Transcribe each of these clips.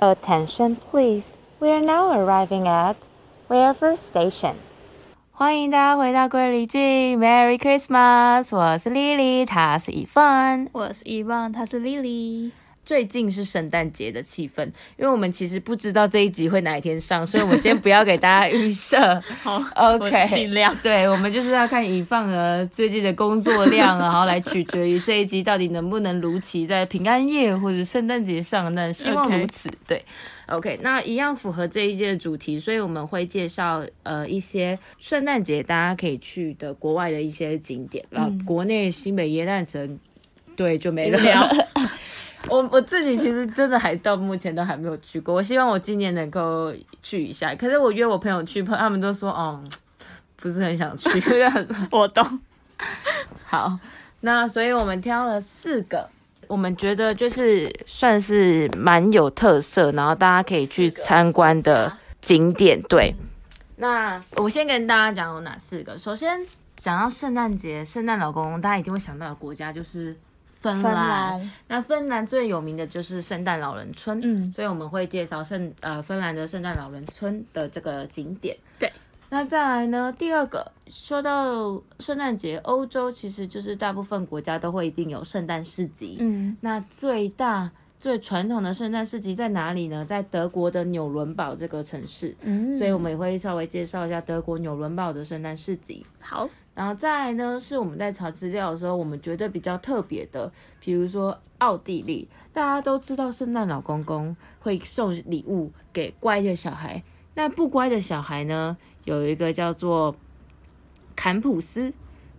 Attention, please. We are now arriving at Wherever Station. 欢迎大家回到桂离郡，Merry Christmas！我是 Lily，她是一芬，我是伊旺，她是 Lily。 最近是圣诞节的气氛，因为我们其实不知道这一集会哪一天上，所以我们先不要给大家预设。好，OK，尽量。对，我们就是要看以放和最近的工作量，然后来取决于这一集到底能不能如期在平安夜或者圣诞节上。那希望如此。对，OK，那一样符合这一届的主题，所以我们会介绍呃一些圣诞节大家可以去的国外的一些景点，然后国内新北耶诞城，对，就没了。我我自己其实真的还到目前都还没有去过，我希望我今年能够去一下。可是我约我朋友去，他们都说哦，不是很想去。我懂。好，那所以我们挑了四个，我们觉得就是算是蛮有特色，然后大家可以去参观的景点。对，那我先跟大家讲有哪四个。首先讲到圣诞节，圣诞老公公，大家一定会想到的国家就是。芬兰，那芬兰最有名的就是圣诞老人村，嗯，所以我们会介绍圣呃芬兰的圣诞老人村的这个景点。对，那再来呢，第二个说到圣诞节，欧洲其实就是大部分国家都会一定有圣诞市集，嗯，那最大最传统的圣诞市集在哪里呢？在德国的纽伦堡这个城市，嗯，所以我们也会稍微介绍一下德国纽伦堡的圣诞市集。好。然后再来呢，是我们在查资料的时候，我们觉得比较特别的，比如说奥地利，大家都知道圣诞老公公会送礼物给乖的小孩，那不乖的小孩呢，有一个叫做坎普斯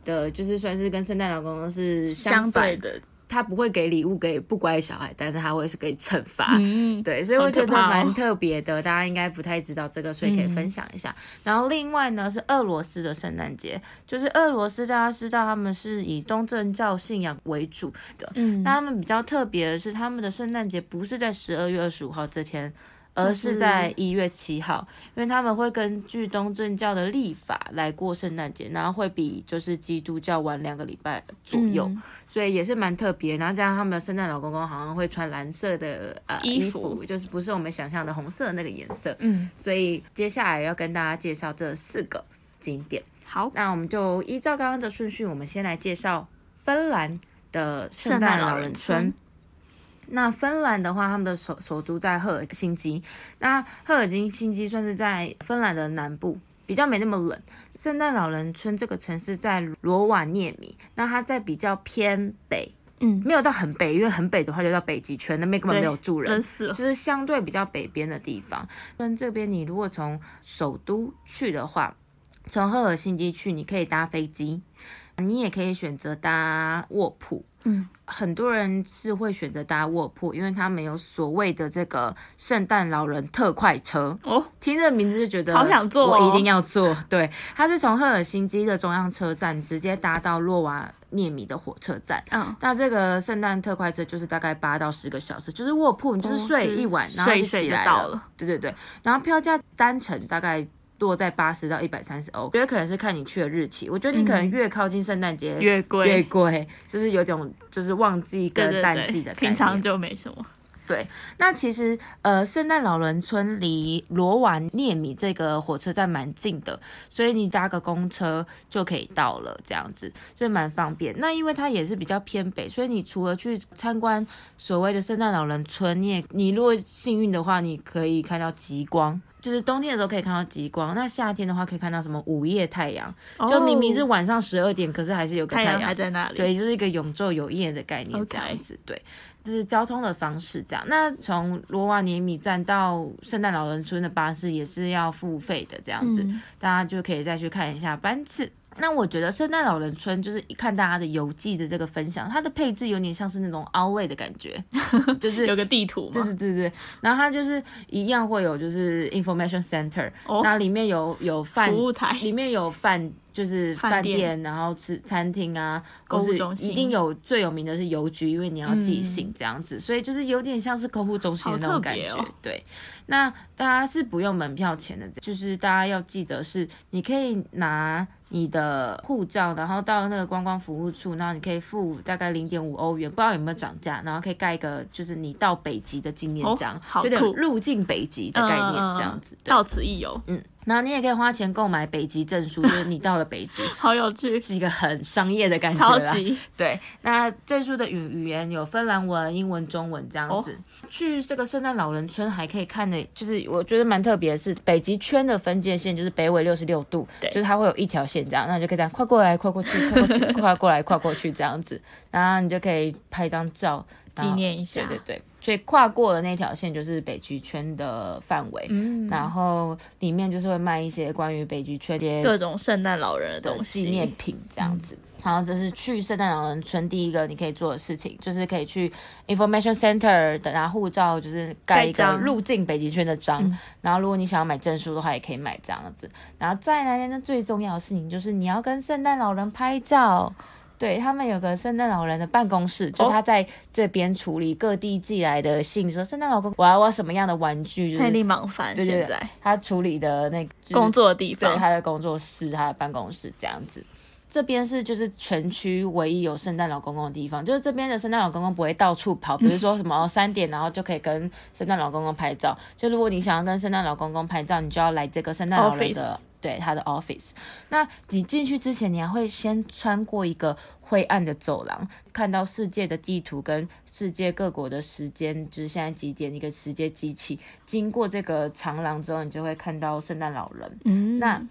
的，就是算是跟圣诞老公公是相对的。他不会给礼物给不乖的小孩，但是他会是给惩罚，嗯，对，所以我觉得蛮特别的，大家应该不太知道这个，所以可以分享一下。然后另外呢是俄罗斯的圣诞节，就是俄罗斯大家知道他们是以东正教信仰为主的，嗯，那他们比较特别的是他们的圣诞节不是在十二月二十五号这天。而是在一月七号，因为他们会根据东正教的历法来过圣诞节，然后会比就是基督教晚两个礼拜左右，所以也是蛮特别。然后加上他们的圣诞老公公好像会穿蓝色的呃衣服，就是不是我们想象的红色那个颜色。嗯，所以接下来要跟大家介绍这四个景点。好，那我们就依照刚刚的顺序，我们先来介绍芬兰的圣诞老人村。那芬兰的话，他们的首首都在赫尔辛基。那赫尔辛基算是在芬兰的南部，比较没那么冷。圣诞老人村这个城市在罗瓦涅米，那它在比较偏北，嗯，没有到很北，因为很北的话就到北极圈，那边根本没有住人，就是相对比较北边的地方。但这边你如果从首都去的话，从赫尔辛基去，你可以搭飞机，你也可以选择搭卧铺。嗯，很多人是会选择搭卧铺，因为他没有所谓的这个圣诞老人特快车哦。听这名字就觉得好想坐，我一定要坐。对，它是从赫尔辛基的中央车站直接搭到洛瓦涅米的火车站。嗯，那这个圣诞特快车就是大概八到十个小时，就是卧铺，你就是睡一晚，然后就起来到了。对对对，然后票价单程大概。落在八十到一百三十欧，觉得可能是看你去的日期。我觉得你可能越靠近圣诞节越贵，越贵，就是有种就是旺季跟淡季的平常就没什么。对，那其实呃，圣诞老人村离罗瓦涅米这个火车站蛮近的，所以你搭个公车就可以到了，这样子所以蛮方便。那因为它也是比较偏北，所以你除了去参观所谓的圣诞老人村，你也你如果幸运的话，你可以看到极光。就是冬天的时候可以看到极光，那夏天的话可以看到什么午夜太阳，就明明是晚上十二点，可是还是有个太阳还在那里。对，就是一个永昼有夜的概念这样子。对，就是交通的方式这样。那从罗瓦尼米站到圣诞老人村的巴士也是要付费的这样子，大家就可以再去看一下班次。那我觉得圣诞老人村就是一看大家的游记的这个分享，它的配置有点像是那种 Outlet 的感觉，就是有个地图，对对对对。然后它就是一样会有就是 Information Center，那里面有有饭服务台，里面有饭就是饭店店，然后吃餐厅啊，或是一定有最有名的是邮局，因为你要寄嗯信这样子，所以就是有点像是购物中心的那好种感觉。对，那大家是不用门票钱的，就是大家要记得是你可以拿。你的护照，然后到那个观光服务处，然后你可以付大概零点五欧元，不知道有没有涨价，然后可以盖一个就是你到北极的纪念哦章，有点酷入境北极的概念这样子。对到此一游，嗯，然后你也可以花钱购买北极证书，就是你到了北极，好有趣，是一个很商业的感觉超啦。级对，那证书的语语言有芬兰文、英文、中文这样哦子。去这个圣诞老人村还可以看的，就是我觉得蛮特别的是北极圈的分界线，就是北纬六十六度，对就是它会有一条线这样，那你就可以这样跨过来、跨过去、跨过去、跨过来、跨过去这样子，然后你就可以拍一张照纪。念一下，对对对，所以跨过了那条线就是北极圈的范围。嗯，然后里面就是会卖一些关于北极圈的各种圣诞老人的的东西，纪念品这样子。然后这是去圣诞老人村第一个你可以做的事情，就是可以去 information center 的拿护照，就是盖一个入境北极圈的章。嗯然后如果你想要买证书的话，也可以买这样子。然后再来呢，最重要的事情就是你要跟圣诞老人拍照。对他们有个圣诞老人的办公室，就哦他在这边处理各地寄来的信，说圣诞老公我要我要什么样的玩具，就是太力忙翻，对对对现在他处理的那、就是工作的地方，对他的工作室、他的办公室这样子。这边是就是全区唯一有圣诞老公公的地方，就是这边的圣诞老公公不会到处跑，比如说什么哦 三点然后就可以跟圣诞老公公拍照。就如果你想要跟圣诞老公公拍照，你就要来这个圣诞老人的对他的 office。那你进去之前，你还会先穿过一个灰暗的走廊，看到世界的地图跟世界各国的时间，就是现在几点一个时间机器。经过这个长廊之后，你就会看到圣诞老人。嗯，那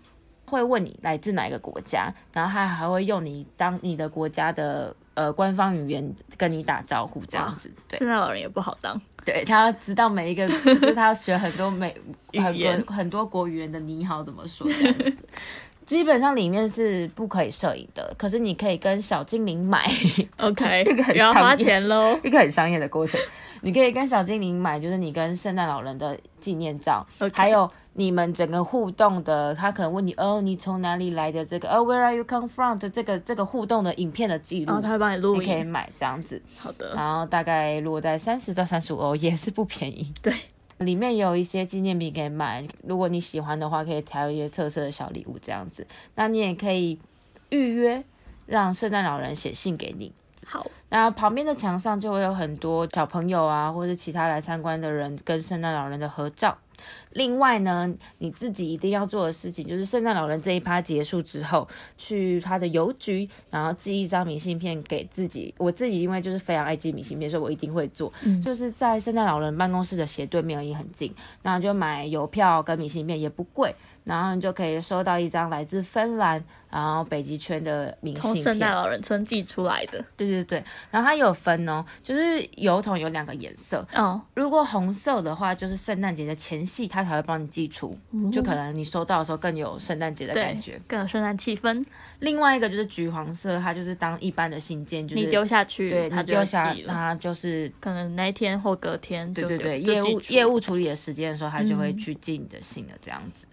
会问你来自哪一个国家，然后他还会用你当你的国家的呃官方语言跟你打招呼，这样子。对，圣诞老人也不好当，对他要知道每一个，就是他要学很多美很多很多国语言的你好怎么说这样子。基本上里面是不可以摄影的，可是你可以跟小精灵买 OK，一个很要花商业钱喽。一个很商业的过程。你可以跟小精灵买，就是你跟圣诞老人的纪念照还有你们整个互动的，他可能问你哦，你从哪里来的这个，哦，Where are you come from 的这个这个互动的影片的记录，然后他会帮你录你可以，买这样子，好的，然后大概落在三十到三十五欧，也是不便宜。对，里面有一些纪念品可以买，如果你喜欢的话，可以挑一些特色的小礼物这样子。那你也可以预约，让圣诞老人写信给你。好，那旁边的墙上就会有很多小朋友啊，或者其他来参观的人跟圣诞老人的合照。另外呢，你自己一定要做的事情就是圣诞老人这一趴结束之后，去他的邮局，然后寄一张明信片给自己。我自己因为就是非常爱寄明信片，所以我一定会做。嗯就是在圣诞老人办公室的斜对面而已，很近。那就买邮票跟明信片，也不贵。然后你就可以收到一张来自芬兰，然后北极圈的明信片。从圣诞老人村寄出来的，对对对，然后它有分哦，就是邮筒有两个颜色，哦，如果红色的话，就是圣诞节的前夕，它才会帮你寄出，就可能你收到的时候更有圣诞节的感觉。更有圣诞气氛。另外一个就是橘黄色，它就是当一般的信件，就是你丢下去，对它就会你丢下，寄了。它就是可能那一天或隔天对对对，业务业务处理的时间的时候，它就会嗯去寄你的信了这样子。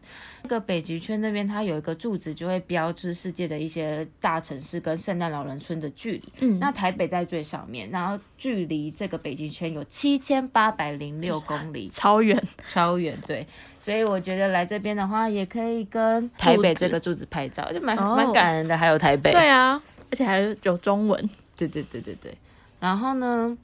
那个北极圈那边，它有一个柱子，就会标志世界的一些大城市跟圣诞老人村的距离。嗯，那台北在最上面，然后距离这个北极圈有七千八百零六公里，超远，超远。对，所以我觉得来这边的话，也可以跟台北这个柱子拍照，就蛮哦蛮感人的。还有台北，对啊，而且还有中文，对对对对对。然后呢，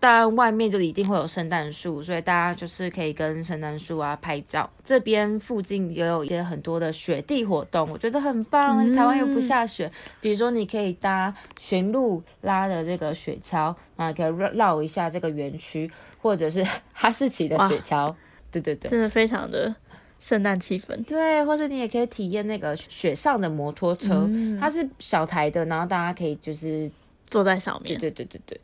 当然外面就一定会有圣诞树，所以大家就是可以跟圣诞树啊拍照。这边附近也有一些很多的雪地活动，我觉得很棒。嗯台湾又不下雪，比如说你可以搭驯鹿拉的这个雪橇，然后可以绕绕一下这个园区，或者是 哈士奇的雪橇。对对对。真的非常的圣诞气氛。对，或者你也可以体验那个雪上的摩托车，嗯它是小台的，然后大家可以就是坐在上对面对对对对。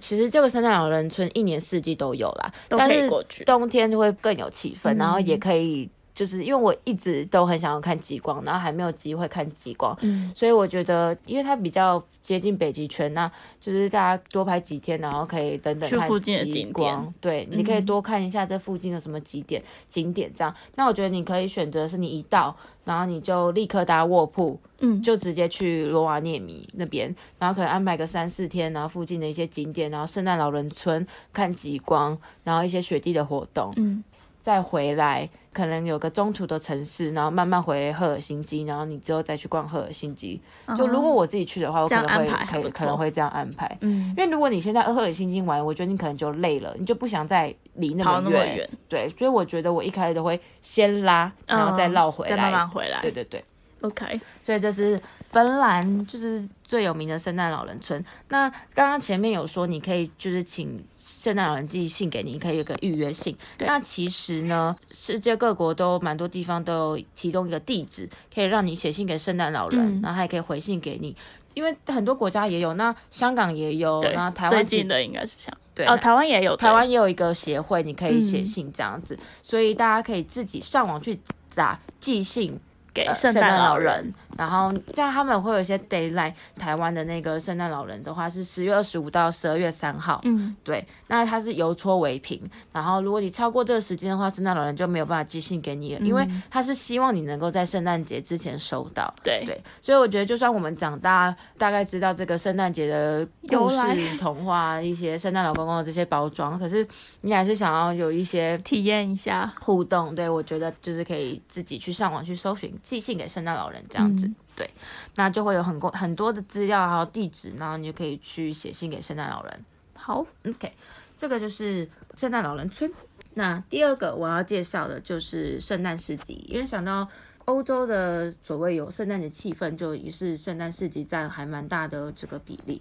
其实这个圣诞老人村一年四季都有啦，都但是可以过去。冬天就会更有气氛，嗯然后也可以就是因为我一直都很想要看极光，然后还没有机会看极光，嗯，所以我觉得，因为它比较接近北极圈，那就是大家多拍几天，然后可以等等看去附近的极景光点。对，你可以嗯多看一下这附近的什么景点景点这样。那我觉得你可以选择是你一到，然后你就立刻搭卧铺，嗯就直接去罗瓦涅米那边，然后可能安排个三四天，然后附近的一些景点，然后圣诞老人村看极光，然后一些雪地的活动，嗯，再回来，可能有个中途的城市，然后慢慢回赫尔辛基，然后你之后再去逛赫尔辛基。就如果我自己去的话，我可能会可可能会这样安排。嗯因为如果你现在赫尔辛基玩，我觉得你可能就累了，你就不想再离那跑么远。对，所以我觉得我一开始都会先拉，然后再嗯绕回来。再慢慢回来。对对对。OK，所以这是芬兰就是最有名的圣诞老人村。那刚刚前面有说，你可以就是请圣诞老人寄信给你，你可以有个预约信。那其实呢，世界各国都蛮多地方都有提供一个地址，可以让你写信给圣诞老人，嗯。然后还可以回信给你。因为很多国家也有，那香港也有，对然后台湾最近的应该是像对哦，台湾也有，台湾也有一个协会，你可以写嗯信这样子，所以大家可以自己上网去打寄信给圣诞老人，人，然后像他们会有一些 d a y l i g h t 台湾的那个圣诞老人的话是十月二十五到十二月三号，嗯，对，那它是邮戳为凭，然后如果你超过这个时间的话，圣诞老人就没有办法寄信给你了，因为嗯他是希望你能够在圣诞节之前收到。对。对，所以我觉得，就算我们长大，大概知道这个圣诞节的故事童话、一些圣诞老公公的这些包装，可是你还是想要有一些体验一下，互动，对我觉得就是可以自己去上网去搜寻寄信给圣诞老人这样子，嗯对，那就会有很多很多的资料还有地址，然后你就可以去写信给圣诞老人。好，OK，这个就是圣诞老人村。那第二个我要介绍的就是圣诞市集，因为想到欧洲的所谓有圣诞节气氛，就于是圣诞市集占还蛮大的这个比例。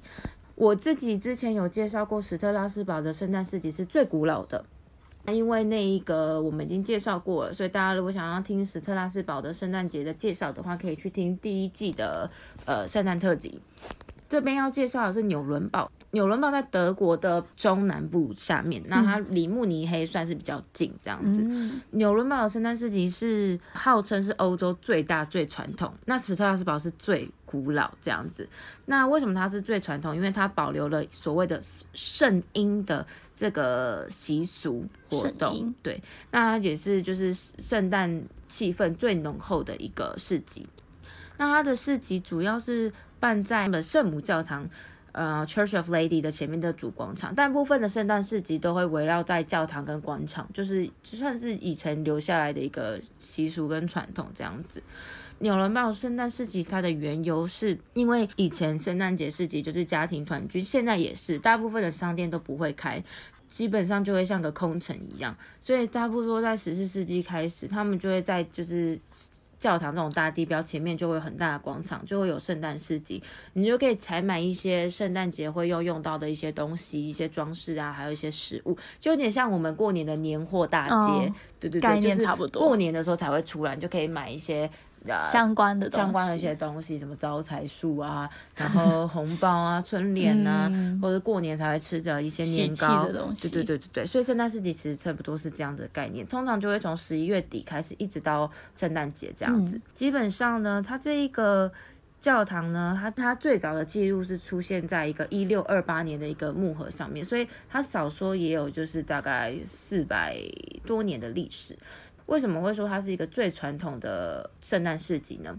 我自己之前有介绍过史特拉斯堡的圣诞市集是最古老的，那因为那一个我们已经介绍过了，所以大家如果想要听史特拉斯堡的圣诞节的介绍的话，可以去听第一季的呃圣诞特辑。这边要介绍的是纽伦堡，纽伦堡在德国的中南部下面，那它离慕尼黑算是比较近这样子。嗯，纽伦堡的圣诞市集是号称是欧洲最大最传统，那史特拉斯堡是最古老这样子。那为什么它是最传统？因为它保留了所谓的圣婴的这个习俗活动，对，那它也是就是圣诞气氛最浓厚的一个市集。那它的市集主要是办在的圣母教堂。呃，Church of Lady 的前面的主广场，但部分的圣诞市集都会围绕在教堂跟广场，就是就算是以前留下来的一个习俗跟传统这样子。纽伦堡圣诞市集它的缘由是因为以前圣诞节市集就是家庭团聚，现在也是大部分的商店都不会开，基本上就会像个空城一样，所以差不多在十四世纪开始，他们就会在就是。教堂这种大地标前面就会有很大的广场，就会有圣诞市集，你就可以采买一些圣诞节会用用到的一些东西，一些装饰啊，还有一些食物，就有点像我们过年的年货大街，哦对对对，差不多。过年的时候才会出来，你就可以买一些呃相关的相关的一些东西，什么招财树啊，然后红包啊、春联啊，嗯或者过年才会吃的一些年糕的东西对对对对对，所以圣诞市集其实差不多是这样子的概念，通常就会从十一月底开始，一直到圣诞节这样子。基本上呢，它这一个。教堂呢，它它最早的记录是出现在一个一六二八年的一个木盒上面，所以它少说也有就是大概四百多年的历史。为什么会说它是一个最传统的圣诞市集呢？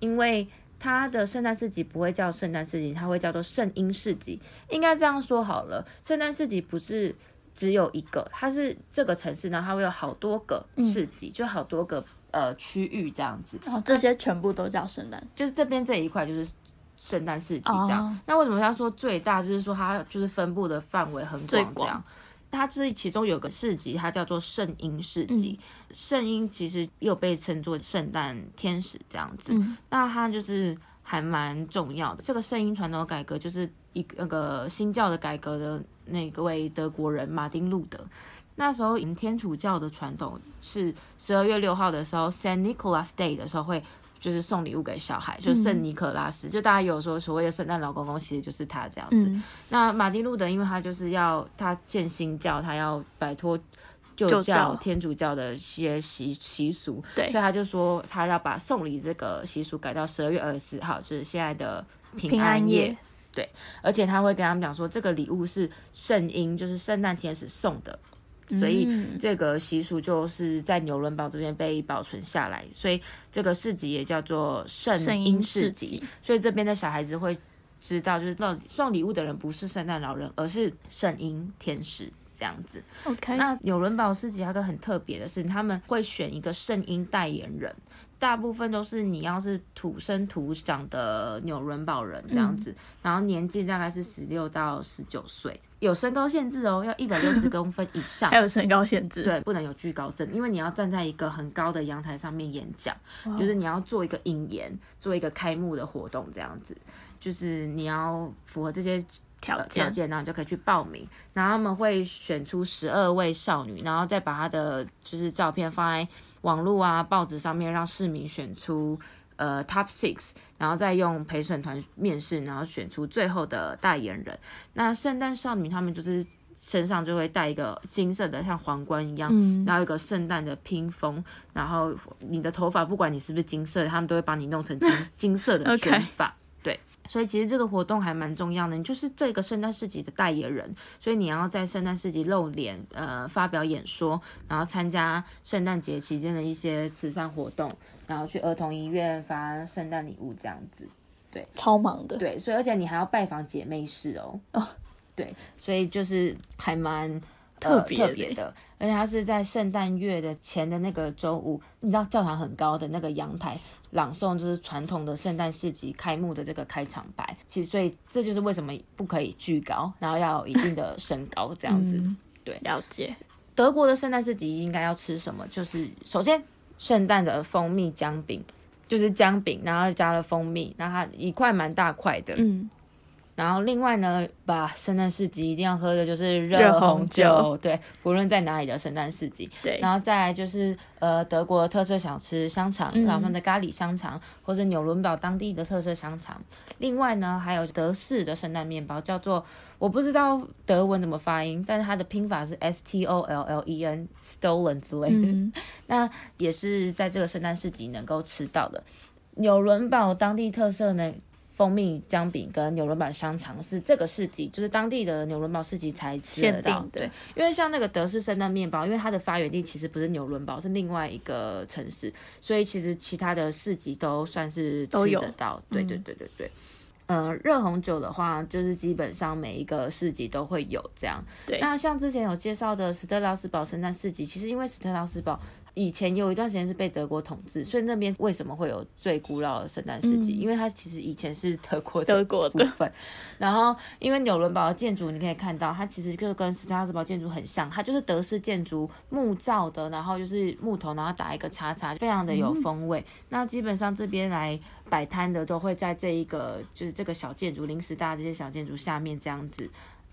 因为它的圣诞市集不会叫圣诞市集，它会叫做圣婴市集。应该这样说好了，圣诞市集不是只有一个，它是这个城市呢，它会有好多个市集，就好多个呃区域这样子。哦这些全部都叫圣诞，就是这边这一块就是圣诞市集这样。哦那为什么要说最大？就是说它就是分布的范围很广这样。它就是其中有个市集，它叫做圣婴市集。圣婴其实又被称作圣诞天使这样子。嗯那它就是还蛮重要的。这个圣婴传统改革就是一个那个新教的改革的那个位德国人马丁路德。那时候，迎天主教的传统是十二月六号的时候，Saint Nicholas Day 的时候会就是送礼物给小孩，就圣尼可拉斯，就大家有说所谓的圣诞老公公，其实就是他这样子。嗯那马丁路德因为他就是要他建新教，他要摆脱旧旧教天主教的一些习习俗，对所以他就说他要把送礼这个习俗改到十二月二十四号，就是现在的平平安夜。对，而且他会跟他们讲说，这个礼物是圣婴，就是圣诞天使送的，所以嗯这个习俗就是在纽伦堡这边被保存下来，所以这个市集也叫做圣圣婴婴市市集集。所以这边的小孩子会知道，就是送送礼物的人不是圣诞老人，而是圣婴天使这样子。OK，那纽伦堡市集还有个很特别的是，他们会选一个圣婴代言人，大部分都是你要是土生土长的纽伦堡人这样子，然后年纪大概是十六到十九岁，有身高限制哦，要一百六十公分以上 还。有身高限制，对，不能有惧高症，因为你要站在一个很高的阳台上面演讲，就是你要做一个引言，做一个开幕的活动这样子，就是你要符合这些条呃条件，件，然后你就可以去报名。然后他们会选出十二位少女，然后再把她的就是照片放在网络啊、报纸上面，让市民选出呃 top six，然后再用陪审团面试，然后选出最后的代言人。那圣诞少女她们就是身上就会戴一个金色的像皇冠一样，嗯，然后一个圣诞的披风，然后你的头发不管你是不是金色的，他们都会帮你弄成金 金色的卷发。对，所以其实这个活动还蛮重要的，你就是这个圣诞市集的代言人，所以你要在圣诞市集露脸，呃，发表演说，然后参加圣诞节期间的一些慈善活动，然后去儿童医院发圣诞礼物这样子。对超忙的，对，所以而且你还要拜访姐妹室哦。哦对，所以就是还蛮。特别特别的，而且它是在圣诞月的前的那个周五，你知道教堂很高的那个阳台朗诵，就是传统的圣诞市集开幕的这个开场白。其实，所以这就是为什么不可以巨高，然后要有一定的身高这样子。嗯对了解，德国的圣诞市集应该要吃什么？就是首先圣诞的蜂蜜姜饼，就是姜饼，然后加了蜂蜜，然后它一块蛮大块的。嗯，然后另外呢，把圣诞市集一定要喝的就是热热红红酒，对，不论在哪里的圣诞市集。对，然后再来就是呃德国的特色小吃香肠，嗯他们的咖喱香肠，或者纽伦堡当地的特色香肠。另外呢，还有德式的圣诞面包，叫做我不知道德文怎么发音，但是它的拼法是 S T O L L E N Stolen 之类的。嗯，那也是在这个圣诞市集能够吃到的。纽伦堡当地特色呢，蜂蜜姜饼跟纽伦堡香肠是这个市集，就是当地的纽伦堡市集才吃得到对，因为像那个德式圣诞面包，因为它的发源地其实不是纽伦堡，是另外一个城市，所以其实其他的市集都算是吃得到。对对对对对。呃，热红酒的话，就是基本上每一个市集都会有这样。对那像之前有介绍的斯特拉斯堡圣诞市集，其实因为斯特拉斯堡以前有一段时间是被德国统治，所以那边为什么会有最古老的圣诞市集？嗯因为它其实以前是德国的德国的，部分。然后，因为纽伦堡的建筑，你可以看到，它其实就跟斯特拉斯堡建筑很像，它就是德式建筑，木造的，然后就是木头，然后打一个叉叉，非常的有风味。那基本上这边来摆摊的都会在这一个就是这个小建筑，临时搭这些小建筑下面这样子。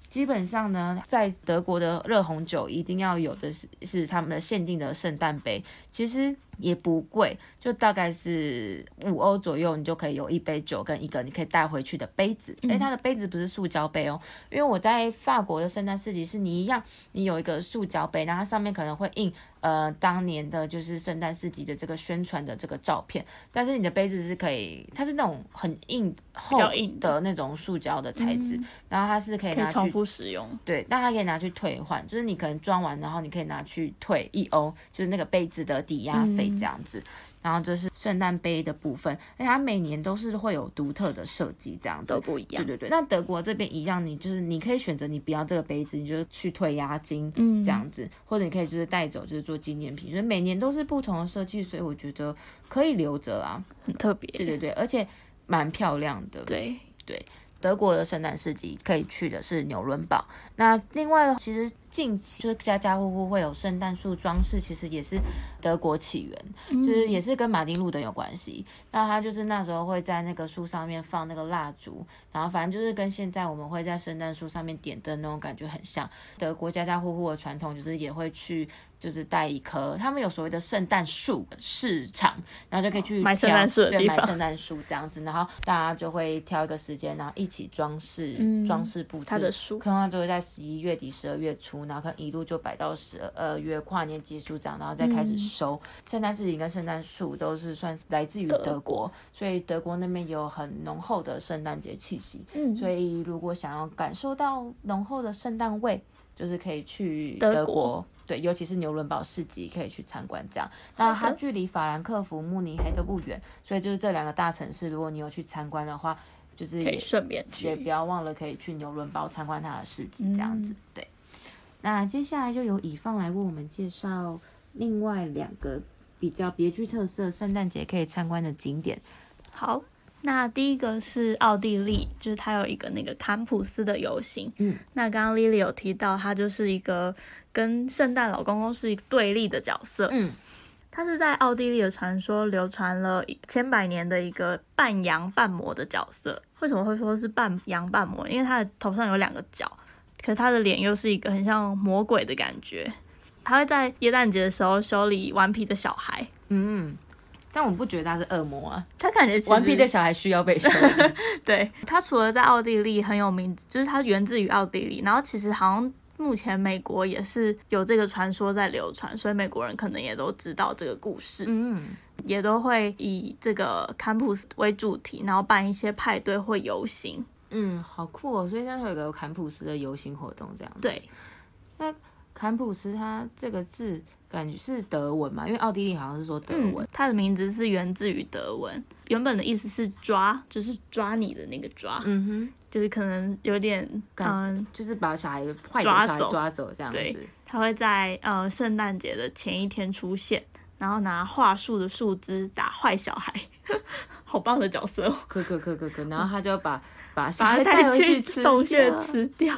基本上呢，在德国的热红酒一定要有的是是他们的限定的圣诞杯，其实也不贵，就大概是五欧左右，你就可以有一杯酒跟一个你可以带回去的杯子。哎、它的杯子不是塑胶杯哦，因为我在法国的圣诞市集是你一样，你有一个塑胶杯，然后它上面可能会印呃当年的就是圣诞市集的这个宣传的这个照片，但是你的杯子是可以，它是那种很硬厚硬的那种塑胶的材质，然后它是可以拿去重复使用，对，那它可以拿去退换，就是你可能装完，然后你可以拿去退一欧，就是那个杯子的抵押费这样子。然后这是圣诞杯的部分，而且它每年都是会有独特的设计这样子都。不一样。对对对，那德国这边一样，你就是你可以选择你不要这个杯子，你就去退押金，嗯这样子，或者你可以就是带走，就是做纪念品，所以每年都是不同的设计，所以我觉得可以留着啊。很特别。对对对，而且蛮漂亮的。对对，德国的圣诞市集可以去的是纽伦堡。那另外的，其实近期就是家家户户会有圣诞树装饰，其实也是德国起源，就是也是跟马丁路德有关系。那他就是那时候会在那个树上面放那个蜡烛，然后反正就是跟现在我们会在圣诞树上面点灯那种感觉很像。德国家家户户的传统就是也会去。就是带一棵，他们有所谓的圣诞树市场，然后就可以去买圣诞树的对，地方买圣诞树这样子，然后大家就会挑一个时间，然后一起装饰、嗯装饰布置。他的书通常就会在十一月底、十二月初物，然后可能一路就摆到十二月跨年结束这样，然后再开始收。圣诞市集跟圣诞树都是算是来自于德国，所以德国那边有很浓厚的圣诞节气息。嗯，所以如果想要感受到浓厚的圣诞味，就是可以去德国。对，尤其是纽伦堡市集可以去参观，这样。那它距离法兰克福、慕尼黑都不远，所以就是这两个大城市，如果你有去参观的话，就是可以顺便去，也不要忘了可以去纽伦堡参观它的市集，这样子。对。那接下来就由乙方来为我们介绍另外两个比较别具特色圣诞节可以参观的景点。好。那第一个是奥地利，就是它有一个那个坎普斯的游行。嗯，那刚刚 Lily 有提到，它就是一个跟圣诞老公公是一个对立的角色。嗯，它是在奥地利的传说流传了千百年的一个半羊半魔的角色。为什么会说是半羊半魔？因为他的头上有两个角，可是他的脸又是一个很像魔鬼的感觉。他会在耶诞节的时候修理顽皮的小孩。嗯。但我不觉得他是恶魔啊，他感觉顽皮的小孩需要被修理。对他除了在奥地利很有名，就是他源自于奥地利，然后其实好像目前美国也是有这个传说在流传，所以美国人可能也都知道这个故事，嗯，也都会以这个坎普斯为主题，然后办一些派对或游行。嗯，好酷哦！所以现在有个坎普斯的游行活动这样子。对，那坎普斯它这个字。感觉是德文嘛，因为奥地利好像是说德文。它的名字是源自于德文，原本的意思是抓，就是抓你的那个抓。嗯哼，就是可能有点，嗯，就是把小孩坏抓走，抓走这样子。他会在呃圣诞节的前一天出现，然后拿桦树的树枝打坏小孩，好棒的角色。哦可可可可可，然后他就 把把小孩带去洞穴吃掉，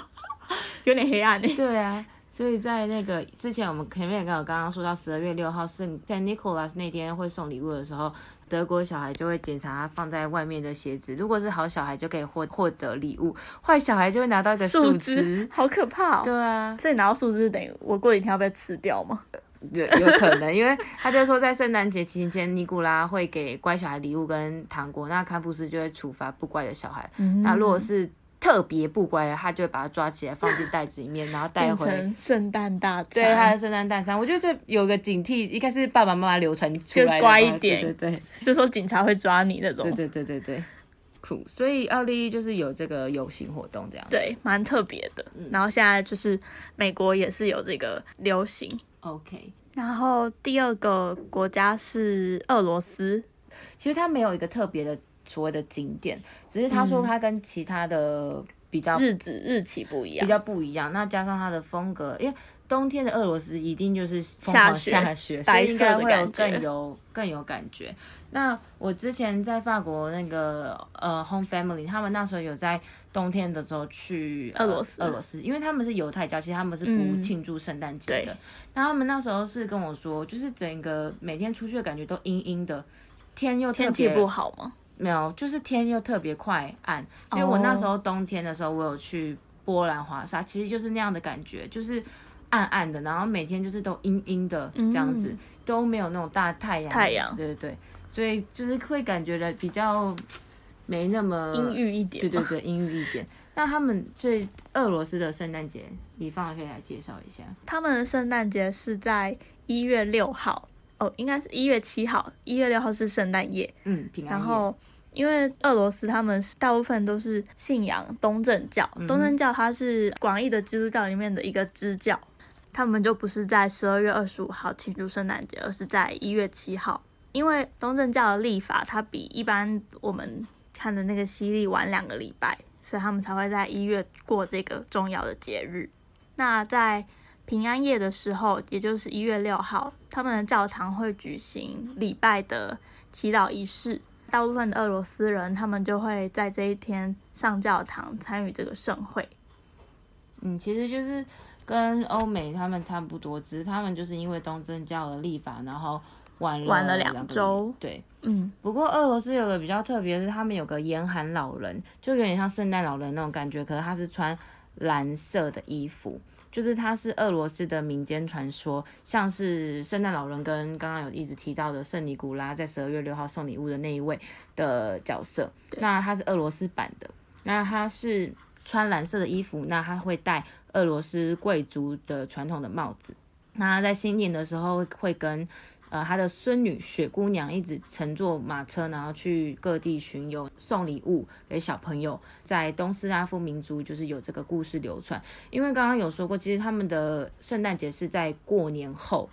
有点黑暗呢。对啊。所以在那个之前，我们前面刚刚刚说到十二月六号是在 Nicholas 那天会送礼物的时候，德国小孩就会检查他放在外面的鞋子，如果是好小孩就可以获获得礼物，坏小孩就会拿到一个树枝，好可怕。对啊，所以拿到树枝等于我过几天要被吃掉吗？对，有可能，因为他就说在圣诞节期间，尼古拉会给乖小孩礼物跟糖果，那坎布斯就会处罚不乖的小孩。那如果是特别不乖的，他就会把他抓起来放进袋子里面，然后带回圣诞大餐。对，他的圣诞大餐，我觉得这有个警惕，应该是爸爸妈妈流传出来的。乖一点，对对，就说警察会抓你那种。对对对对对，酷。所以奥地利就是有这个游行活动这样。对，蛮特别的。然后现在就是美国也是有这个流行。OK。然后第二个国家是俄罗斯，其实它没有一个特别的。所谓的景点，只是他说他跟其他的比较日子日期不一样，比较不一样。那加上它的风格，因为冬天的俄罗斯一定就是下雪，下雪，所以应该会有更有更有感觉。那我之前在法国那个呃 home family，他们那时候有在冬天的时候去俄罗斯，俄罗斯，因为他们是犹太教，其实他们是不庆祝圣诞节的。那他们那时候是跟我说，就是整个每天出去的感觉都阴阴的，天又天气不好吗？没有，就是天又特别快暗。所以我那时候冬天的时候，我有去波兰华沙，其实就是那样的感觉，就是暗暗的，然后每天就是都阴阴的这样子，都没有那种大太阳。太阳，对对对，所以就是会感觉的比较没那么阴郁一点。对对对，阴郁一点。那他们最俄罗斯的圣诞节，李芳可以来介绍一下。他们的圣诞节是在一月六号。哦，应该是一月七号，一月六号是圣诞夜。嗯，平安然后，因为俄罗斯他们大部分都是信仰东正教，东正教它是广义的基督教里面的一个支教，他们就不是在十二月二十五号庆祝圣诞节，而是在一月七号。因为东正教的历法，它比一般我们看的那个西历晚两个礼拜，所以他们才会在一月过这个重要的节日。那在平安夜的时候，也就是一月六号，他们的教堂会举行礼拜的祈祷仪式。大部分的俄罗斯人，他们就会在这一天上教堂参与这个盛会。嗯，其实就是跟欧美他们差不多，只是他们就是因为东正教的立法，然后晚晚了两周。对，嗯。不过俄罗斯有个比较特别的是，他们有个严寒老人，就有点像圣诞老人那种感觉，可是他是穿蓝色的衣服。就是他是俄罗斯的民间传说，像是圣诞老人跟刚刚有一直提到的圣尼古拉在十二月六号送礼物的那一位的角色。那他是俄罗斯版的，那他是穿蓝色的衣服，那他会戴俄罗斯贵族的传统的帽子。那在新年的时候会跟呃他的孙女雪姑娘一直乘坐马车，然后去各地巡游，送礼物给小朋友。在东斯拉夫民族就是有这个故事流传，因为刚刚有说过，其实他们的圣诞节是在过年后。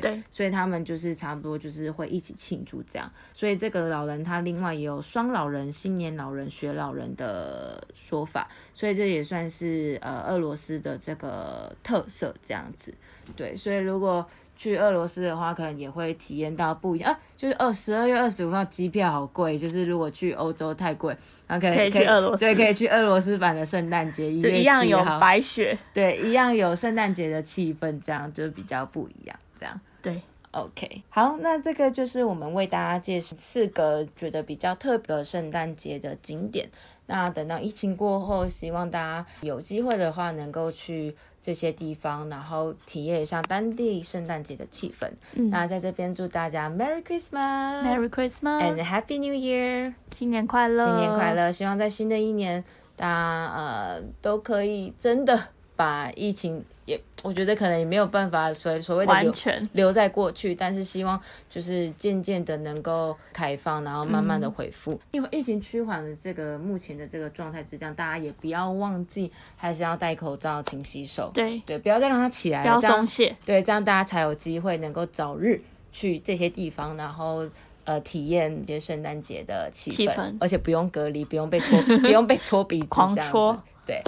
对，所以他们就是差不多就是会一起庆祝这样，所以这个老人他另外也有双老人、新年老人、学老人的说法，所以这也算是呃俄罗斯的这个特色这样子。对，所以如果去俄罗斯的话，可能也会体验到不一样。啊，就是二十二月二十五号机票好贵，就是如果去欧洲太贵，然后可以可以去俄罗斯，对，可以去俄罗斯版的圣诞节，一样有白雪，对，一样有圣诞节的气氛，这样就比较不一样。这样对，OK，好，那这个就是我们为大家介绍四个觉得比较特别的圣诞节的景点。那等到疫情过后，希望大家有机会的话，能够去这些地方，然后体验一下当地圣诞节的气氛。那在这边祝大家 Merry Christmas，Merry Christmas and Happy New Year，新年快乐，新年快乐！希望在新的一年，大家呃都可以真的。把疫情也，我觉得可能也没有办法所所谓的留留在过去，但是希望就是渐渐的能够开放，然后慢慢的恢复。因为疫情趋缓的这个目前的这个状态之下，大家也不要忘记还是要戴口罩、勤洗手。对对，不要再让它起来，不要松懈。对，这样大家才有机会能够早日去这些地方，然后呃体验一些圣诞节的气氛，而且不用隔离，不用被戳，不用被戳鼻子，狂戳。对。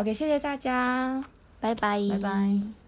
OK，谢谢大家，拜拜，拜拜。